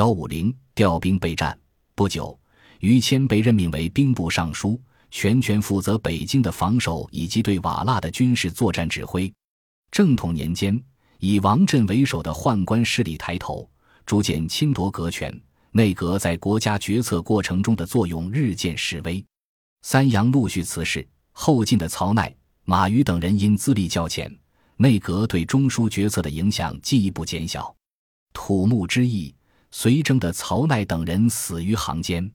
幺五零调兵备战。不久，于谦被任命为兵部尚书，全权负责北京的防守以及对瓦剌的军事作战指挥。正统年间，以王振为首的宦官势力抬头，逐渐侵夺阁权，内阁在国家决策过程中的作用日渐式微。三杨陆续辞世，后进的曹鼐、马瑜等人因资历较浅，内阁对中枢决策的影响进一步减小。土木之役。随征的曹鼐等人死于行间，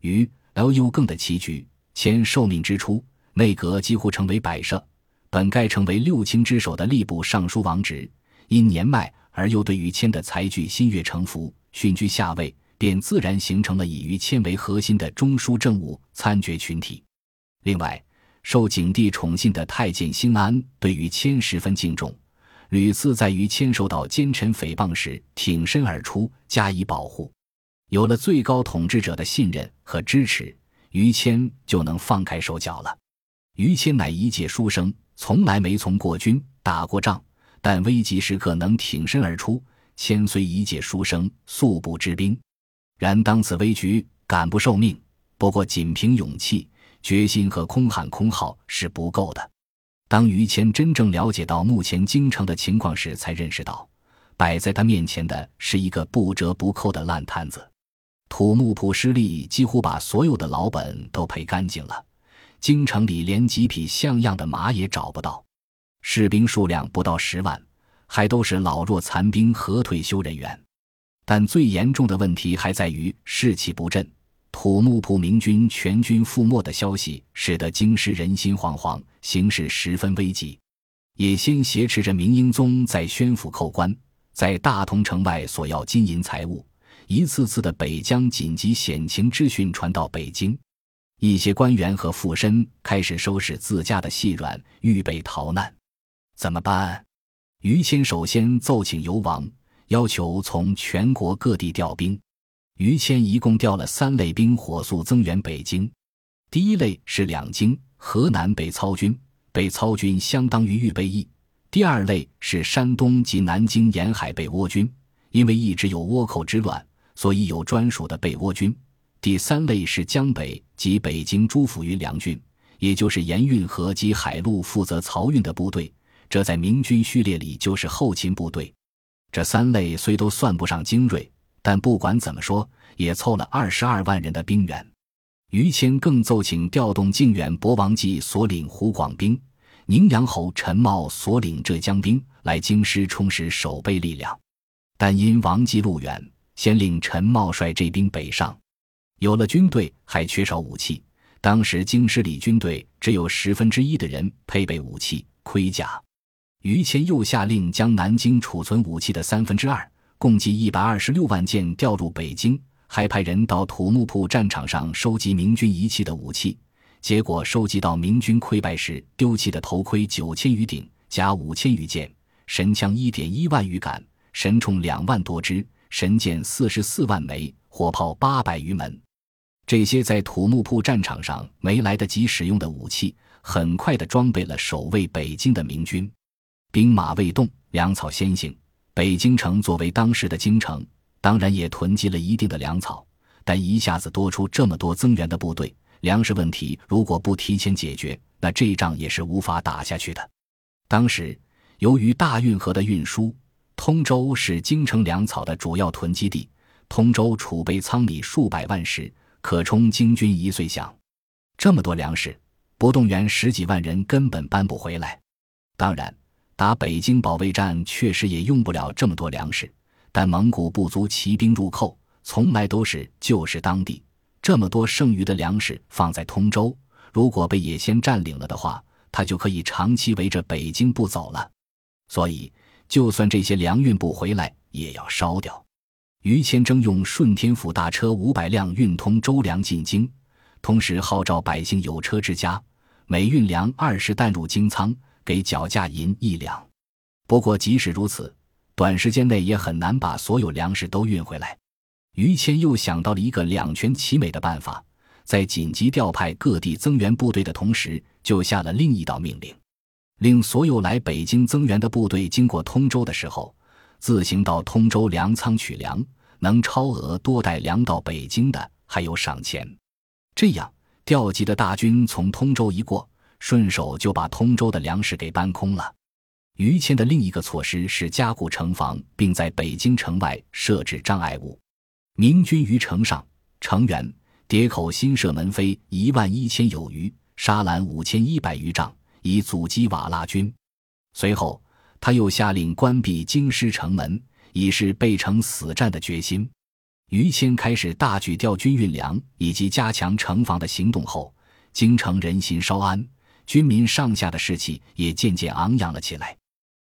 于 L U 更的棋局。前受命之初，内阁几乎成为摆设。本该成为六卿之首的吏部尚书王直，因年迈而又对于谦的才具心悦诚服，逊居下位，便自然形成了以于谦为核心的中枢政务参决群体。另外，受景帝宠信的太监辛安对于谦十分敬重。屡次在于谦受到奸臣诽谤时挺身而出加以保护，有了最高统治者的信任和支持，于谦就能放开手脚了。于谦乃一介书生，从来没从过军打过仗，但危急时刻能挺身而出。谦虽一介书生，素不知兵，然当此危局敢不受命？不过仅凭勇气、决心和空喊空号是不够的。当于谦真正了解到目前京城的情况时，才认识到，摆在他面前的是一个不折不扣的烂摊子。土木堡失利，几乎把所有的老本都赔干净了。京城里连几匹像样的马也找不到，士兵数量不到十万，还都是老弱残兵和退休人员。但最严重的问题还在于士气不振。土木堡明军全军覆没的消息，使得京师人心惶惶，形势十分危急。也先挟持着明英宗在宣府扣关，在大同城外索要金银财物，一次次的北疆紧急险情之讯传到北京，一些官员和富绅开始收拾自家的细软，预备逃难。怎么办？于谦首先奏请游王，要求从全国各地调兵。于谦一共调了三类兵，火速增援北京。第一类是两京、河南北操军，北操军相当于预备役；第二类是山东及南京沿海备倭军，因为一直有倭寇之乱，所以有专属的备倭军；第三类是江北及北京诸府于粮郡，也就是沿运河及海路负责漕运的部队，这在明军序列里就是后勤部队。这三类虽都算不上精锐。但不管怎么说，也凑了二十二万人的兵员。于谦更奏请调动靖远博王继所领湖广兵、宁阳侯陈茂所领浙江兵来京师充实守备力量。但因王继路远，先令陈茂率这兵北上。有了军队，还缺少武器。当时京师里军队只有十分之一的人配备武器、盔甲。于谦又下令将南京储存武器的三分之二。共计一百二十六万件调入北京，还派人到土木堡战场上收集明军遗弃的武器。结果收集到明军溃败时丢弃的头盔九千余顶，甲五千余件，神枪一点一万余杆，神铳两万多支，神箭四十四万枚，火炮八百余门。这些在土木堡战场上没来得及使用的武器，很快的装备了守卫北京的明军。兵马未动，粮草先行。北京城作为当时的京城，当然也囤积了一定的粮草，但一下子多出这么多增援的部队，粮食问题如果不提前解决，那这仗也是无法打下去的。当时由于大运河的运输，通州是京城粮草的主要囤积地，通州储备仓里数百万石，可充京军一岁饷。这么多粮食，不动员十几万人根本搬不回来。当然。打北京保卫战确实也用不了这么多粮食，但蒙古部族骑兵入寇从来都是旧时当地，这么多剩余的粮食放在通州，如果被野先占领了的话，他就可以长期围着北京不走了。所以，就算这些粮运不回来，也要烧掉。于谦征用顺天府大车五百辆运通州粮进京，同时号召百姓有车之家，每运粮二十担入京仓。给脚价银一两，不过即使如此，短时间内也很难把所有粮食都运回来。于谦又想到了一个两全其美的办法，在紧急调派各地增援部队的同时，就下了另一道命令，令所有来北京增援的部队经过通州的时候，自行到通州粮仓取粮，能超额多带粮到北京的还有上千。这样调集的大军从通州一过，顺手就把通州的粮食给搬空了。于谦的另一个措施是加固城防，并在北京城外设置障碍物。明军于城上、城垣、叠口新设门扉一万一千有余，沙栏五千一百余丈，以阻击瓦剌军。随后，他又下令关闭京师城门，以示背城死战的决心。于谦开始大举调军运粮以及加强城防的行动后，京城人心稍安，军民上下的士气也渐渐昂扬了起来。